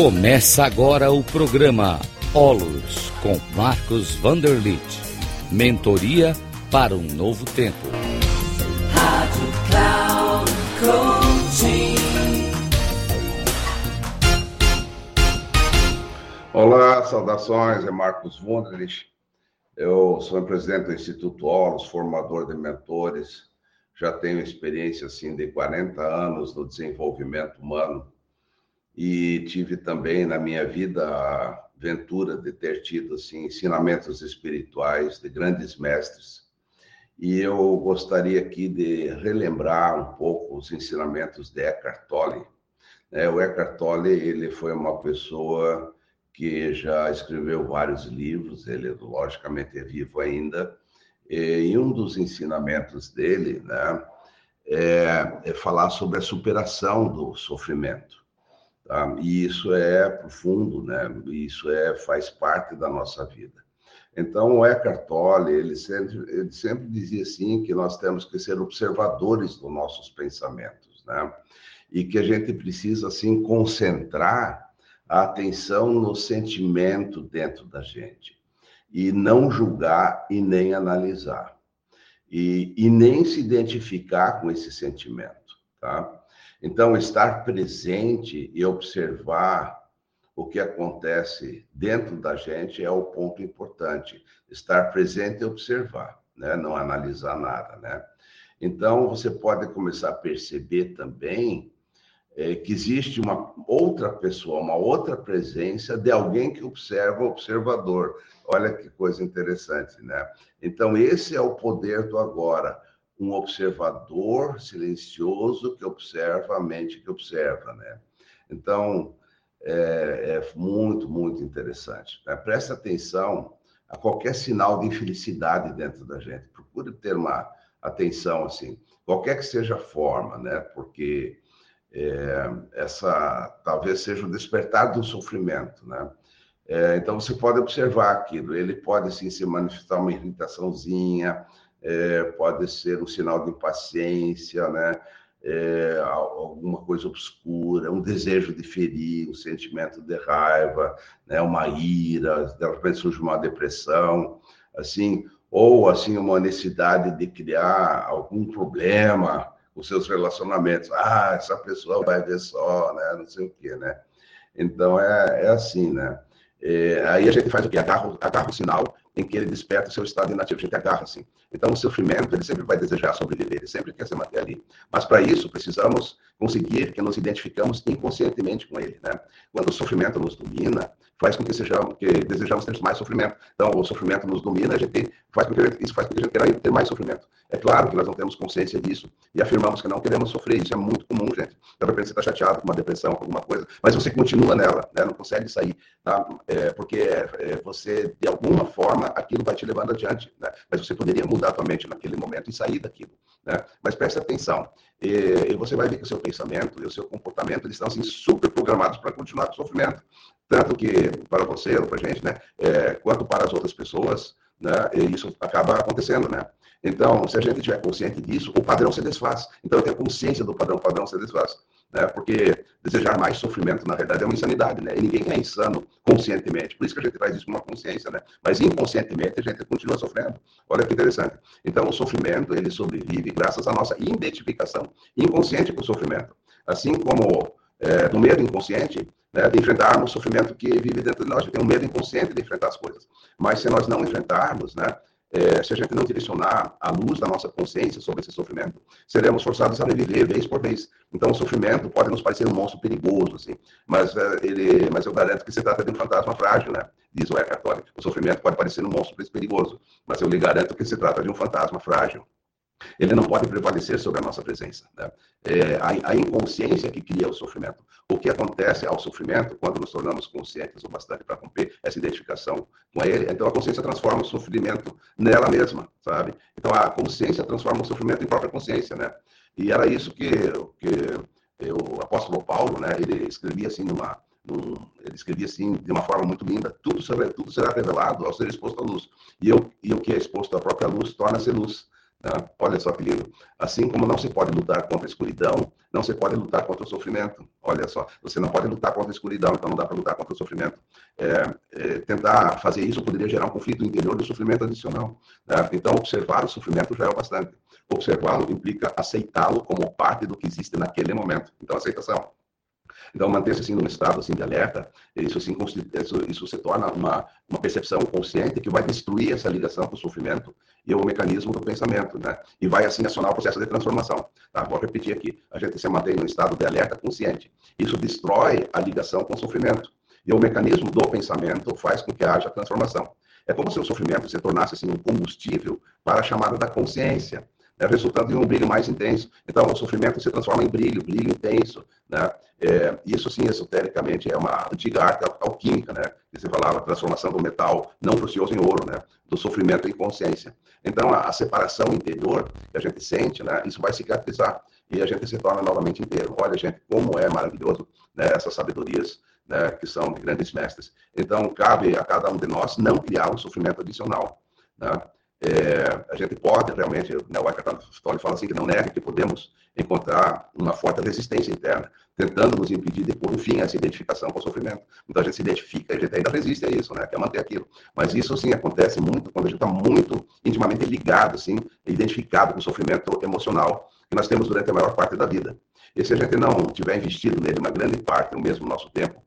Começa agora o programa Olos com Marcos Vanderlit. Mentoria para um novo tempo. Rádio Cloud Coaching. Olá, saudações, é Marcos Vanderlit. Eu sou o presidente do Instituto Olos, formador de mentores. Já tenho experiência assim de 40 anos no desenvolvimento humano e tive também na minha vida a ventura de ter tido assim ensinamentos espirituais de grandes mestres. E eu gostaria aqui de relembrar um pouco os ensinamentos de Eckhart Tolle. É, o Eckhart Tolle ele foi uma pessoa que já escreveu vários livros, ele logicamente é vivo ainda, e um dos ensinamentos dele né, é, é falar sobre a superação do sofrimento. Tá? E isso é profundo, né? Isso é faz parte da nossa vida. Então, o Eckhart Tolle, ele sempre, ele sempre dizia assim que nós temos que ser observadores dos nossos pensamentos, né? E que a gente precisa, assim, concentrar a atenção no sentimento dentro da gente. E não julgar e nem analisar. E, e nem se identificar com esse sentimento, tá? Então, estar presente e observar o que acontece dentro da gente é o ponto importante. Estar presente e observar, né? não analisar nada. Né? Então, você pode começar a perceber também é, que existe uma outra pessoa, uma outra presença de alguém que observa o observador. Olha que coisa interessante, né? Então, esse é o poder do agora um observador silencioso que observa a mente que observa, né? Então, é, é muito, muito interessante. Né? Presta atenção a qualquer sinal de infelicidade dentro da gente. Procure ter uma atenção, assim, qualquer que seja a forma, né? Porque é, essa talvez seja o despertar do sofrimento, né? É, então, você pode observar aquilo. Ele pode, sim, se manifestar uma irritaçãozinha, é, pode ser um sinal de impaciência, né? É, alguma coisa obscura, um desejo de ferir, um sentimento de raiva, né? uma ira, de repente surge uma depressão, assim, ou assim uma necessidade de criar algum problema com seus relacionamentos. Ah, essa pessoa vai ver só, né? Não sei o quê, né? Então é, é assim, né? É, aí a gente faz o quê? Agarra, agarra o sinal em que ele desperta o seu estado inativo. A gente agarra assim. Então, o sofrimento, ele sempre vai desejar sobreviver, ele sempre quer se manter ali. Mas, para isso, precisamos conseguir que nos identificamos inconscientemente com ele. Né? Quando o sofrimento nos domina, faz com que, sejamos, que desejamos ter mais sofrimento. Então, o sofrimento nos domina, a gente faz com que, isso faz com que a gente queira ter mais sofrimento. É claro que nós não temos consciência disso e afirmamos que não queremos sofrer. Isso é muito comum, gente. De repente você está chateado com uma depressão, com alguma coisa, mas você continua nela, né? não consegue sair, tá? É, porque é, você, de alguma forma, aquilo vai te levando adiante. Né? Mas você poderia mudar a tua mente naquele momento e sair daquilo. Né? Mas preste atenção. E, e você vai ver que o seu pensamento e o seu comportamento eles estão assim, super programados para continuar com o sofrimento tanto que para você para a gente, né, é, quanto para as outras pessoas, né, e isso acaba acontecendo, né. Então, se a gente tiver consciente disso, o padrão se desfaz. Então, eu tenho consciência do padrão, o padrão se desfaz. Né? Porque desejar mais sofrimento, na verdade, é uma insanidade, né? E ninguém é insano conscientemente. Por isso que a gente faz isso com uma consciência, né? Mas inconscientemente a gente continua sofrendo. Olha que interessante. Então, o sofrimento, ele sobrevive graças à nossa identificação inconsciente com o sofrimento. Assim como é, do medo inconsciente, né, de enfrentarmos o sofrimento que vive dentro de nós. A gente tem um medo inconsciente de enfrentar as coisas. Mas se nós não enfrentarmos, né, é, se a gente não direcionar a luz da nossa consciência sobre esse sofrimento, seremos forçados a reviver vez por vez. Então, o sofrimento pode nos parecer um monstro perigoso, assim, mas, é, ele, mas eu garanto que se trata de um fantasma frágil, né? Diz o Eckhart Tolle. O sofrimento pode parecer um monstro perigoso, mas eu lhe garanto que se trata de um fantasma frágil ele não pode prevalecer sobre a nossa presença. Né? É a, a, inconsciência que cria o sofrimento. O que acontece ao sofrimento quando nos tornamos conscientes o bastante para romper essa identificação com ele? Então a consciência transforma o sofrimento nela mesma, sabe? Então a consciência transforma o sofrimento em própria consciência, né? E era isso que, que o apóstolo Paulo, né? Ele escrevia assim numa num, ele escrevia assim de uma forma muito linda: tudo será, tudo será revelado ao ser exposto à luz. E, eu, e o que é exposto à própria luz torna-se luz. Né? Olha só que lindo. Assim como não se pode lutar contra a escuridão, não se pode lutar contra o sofrimento. Olha só, você não pode lutar contra a escuridão, então não dá para lutar contra o sofrimento. É, é, tentar fazer isso poderia gerar um conflito interior do sofrimento adicional. Né? Então, observar o sofrimento já é o bastante. Observá-lo implica aceitá-lo como parte do que existe naquele momento. Então, aceitação. Então, manter-se assim num estado assim de alerta, isso assim isso, isso se torna uma, uma percepção consciente que vai destruir essa ligação com o sofrimento e o mecanismo do pensamento, né? E vai assim acionar o processo de transformação. Tá? Vou repetir aqui: a gente se mantém num estado de alerta consciente. Isso destrói a ligação com o sofrimento. E o mecanismo do pensamento faz com que haja transformação. É como se o sofrimento se tornasse assim um combustível para a chamada da consciência é resultado de um brilho mais intenso. Então, o sofrimento se transforma em brilho, brilho intenso. Né? É, isso, sim, esotericamente, é uma antiga arte alquímica, né? que se falava transformação do metal não precioso em ouro, né? do sofrimento em consciência. Então, a, a, separação interior que a gente sente, né? isso vai cicatrizar e a gente se torna novamente inteiro. Olha, gente, como é maravilhoso né? essas sabedorias né? que são de grandes mestres. Então, cabe a cada um de nós não criar um sofrimento adicional. Né? É, a gente pode realmente, né, o Eckhart Tolle fala assim que não nega que podemos encontrar uma forte resistência interna, tentando nos impedir de pôr fim a essa identificação com o sofrimento. Então a gente se identifica, a gente ainda resiste a isso, né, quer manter aquilo. Mas isso sim acontece muito quando a gente está muito intimamente ligado, assim, identificado com o sofrimento emocional que nós temos durante a maior parte da vida. E se a gente não tiver investido nele uma grande parte, o mesmo nosso tempo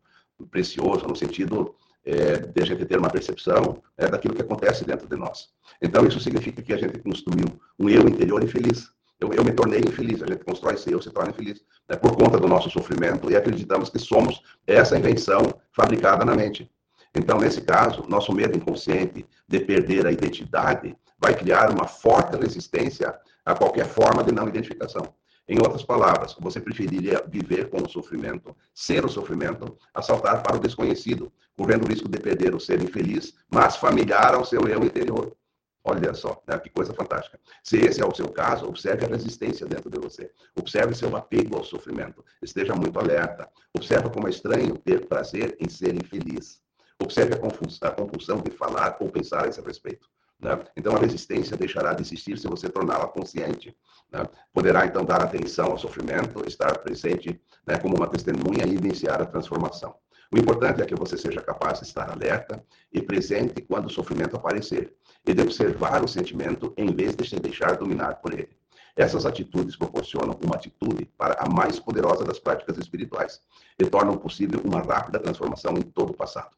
precioso, no sentido é, de a gente ter uma percepção é, daquilo que acontece dentro de nós. Então, isso significa que a gente construiu um eu interior infeliz. Eu, eu me tornei infeliz, a gente constrói esse eu, se torna infeliz, né, por conta do nosso sofrimento e acreditamos que somos essa invenção fabricada na mente. Então, nesse caso, nosso medo inconsciente de perder a identidade vai criar uma forte resistência a qualquer forma de não identificação. Em outras palavras, você preferiria viver com o sofrimento, ser o sofrimento, a saltar para o desconhecido, correndo o risco de perder o ser infeliz, mas familiar ao seu eu interior. Olha só, né? que coisa fantástica. Se esse é o seu caso, observe a resistência dentro de você. Observe seu apego ao sofrimento. Esteja muito alerta. Observe como é estranho ter prazer em ser infeliz. Observe a compulsão de falar ou pensar a esse respeito. Né? Então, a resistência deixará de existir se você torná-la consciente. Né? Poderá, então, dar atenção ao sofrimento, estar presente né, como uma testemunha e iniciar a transformação. O importante é que você seja capaz de estar alerta e presente quando o sofrimento aparecer, e de observar o sentimento em vez de se deixar dominar por ele. Essas atitudes proporcionam uma atitude para a mais poderosa das práticas espirituais e tornam possível uma rápida transformação em todo o passado.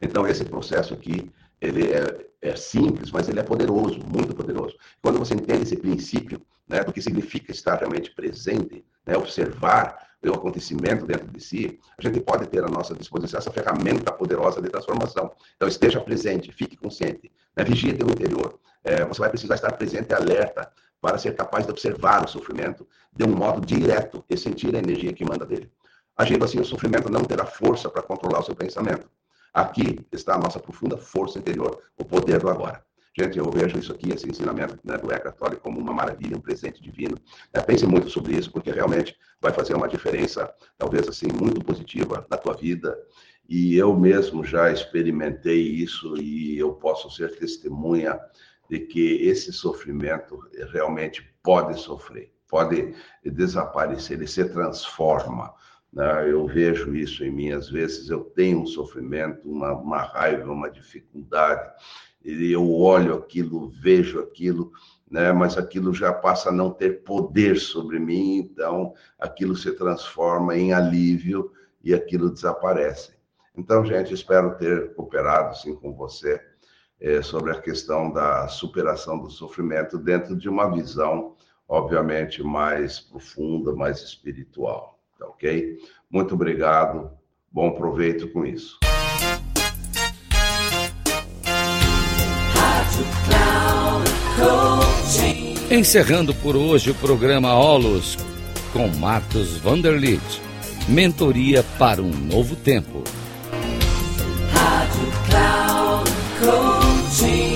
Então, esse processo aqui ele é, é, simples, mas ele é poderoso, muito poderoso. Quando você entende esse princípio né, do que significa estar realmente presente, né, observar o acontecimento dentro de si, a gente pode ter à nossa disposição essa ferramenta poderosa de transformação. Então, esteja presente, fique consciente, né, vigie teu interior. É, você vai precisar estar presente e alerta para ser capaz de observar o sofrimento de um modo direto e sentir a energia que manda dele. Agindo assim, o sofrimento não terá força para controlar o seu pensamento. Aqui está a nossa profunda força interior, o poder do agora. Gente, eu vejo isso aqui, esse ensinamento né, do Tolle como uma maravilha, um presente divino. É, pense muito sobre isso, porque realmente vai fazer uma diferença, talvez assim, muito positiva na tua vida. E eu mesmo já experimentei isso e eu posso ser testemunha de que esse sofrimento realmente pode sofrer, pode desaparecer, ele se transforma. Né? Eu vejo isso em mim, às vezes eu tenho um sofrimento, uma, uma raiva, uma dificuldade, e eu olho aquilo, vejo aquilo, né? mas aquilo já passa a não ter poder sobre mim, então aquilo se transforma em alívio e aquilo desaparece. Então, gente, espero ter cooperado assim com você é, sobre a questão da superação do sofrimento dentro de uma visão, obviamente, mais profunda, mais espiritual. Tá ok? Muito obrigado. Bom proveito com isso. Encerrando por hoje o programa Olos com Marcos Vanderlit. Mentoria para um novo tempo. Rádio Cloud Coaching.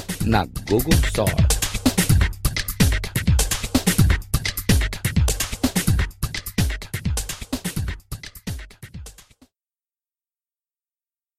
na Google Store.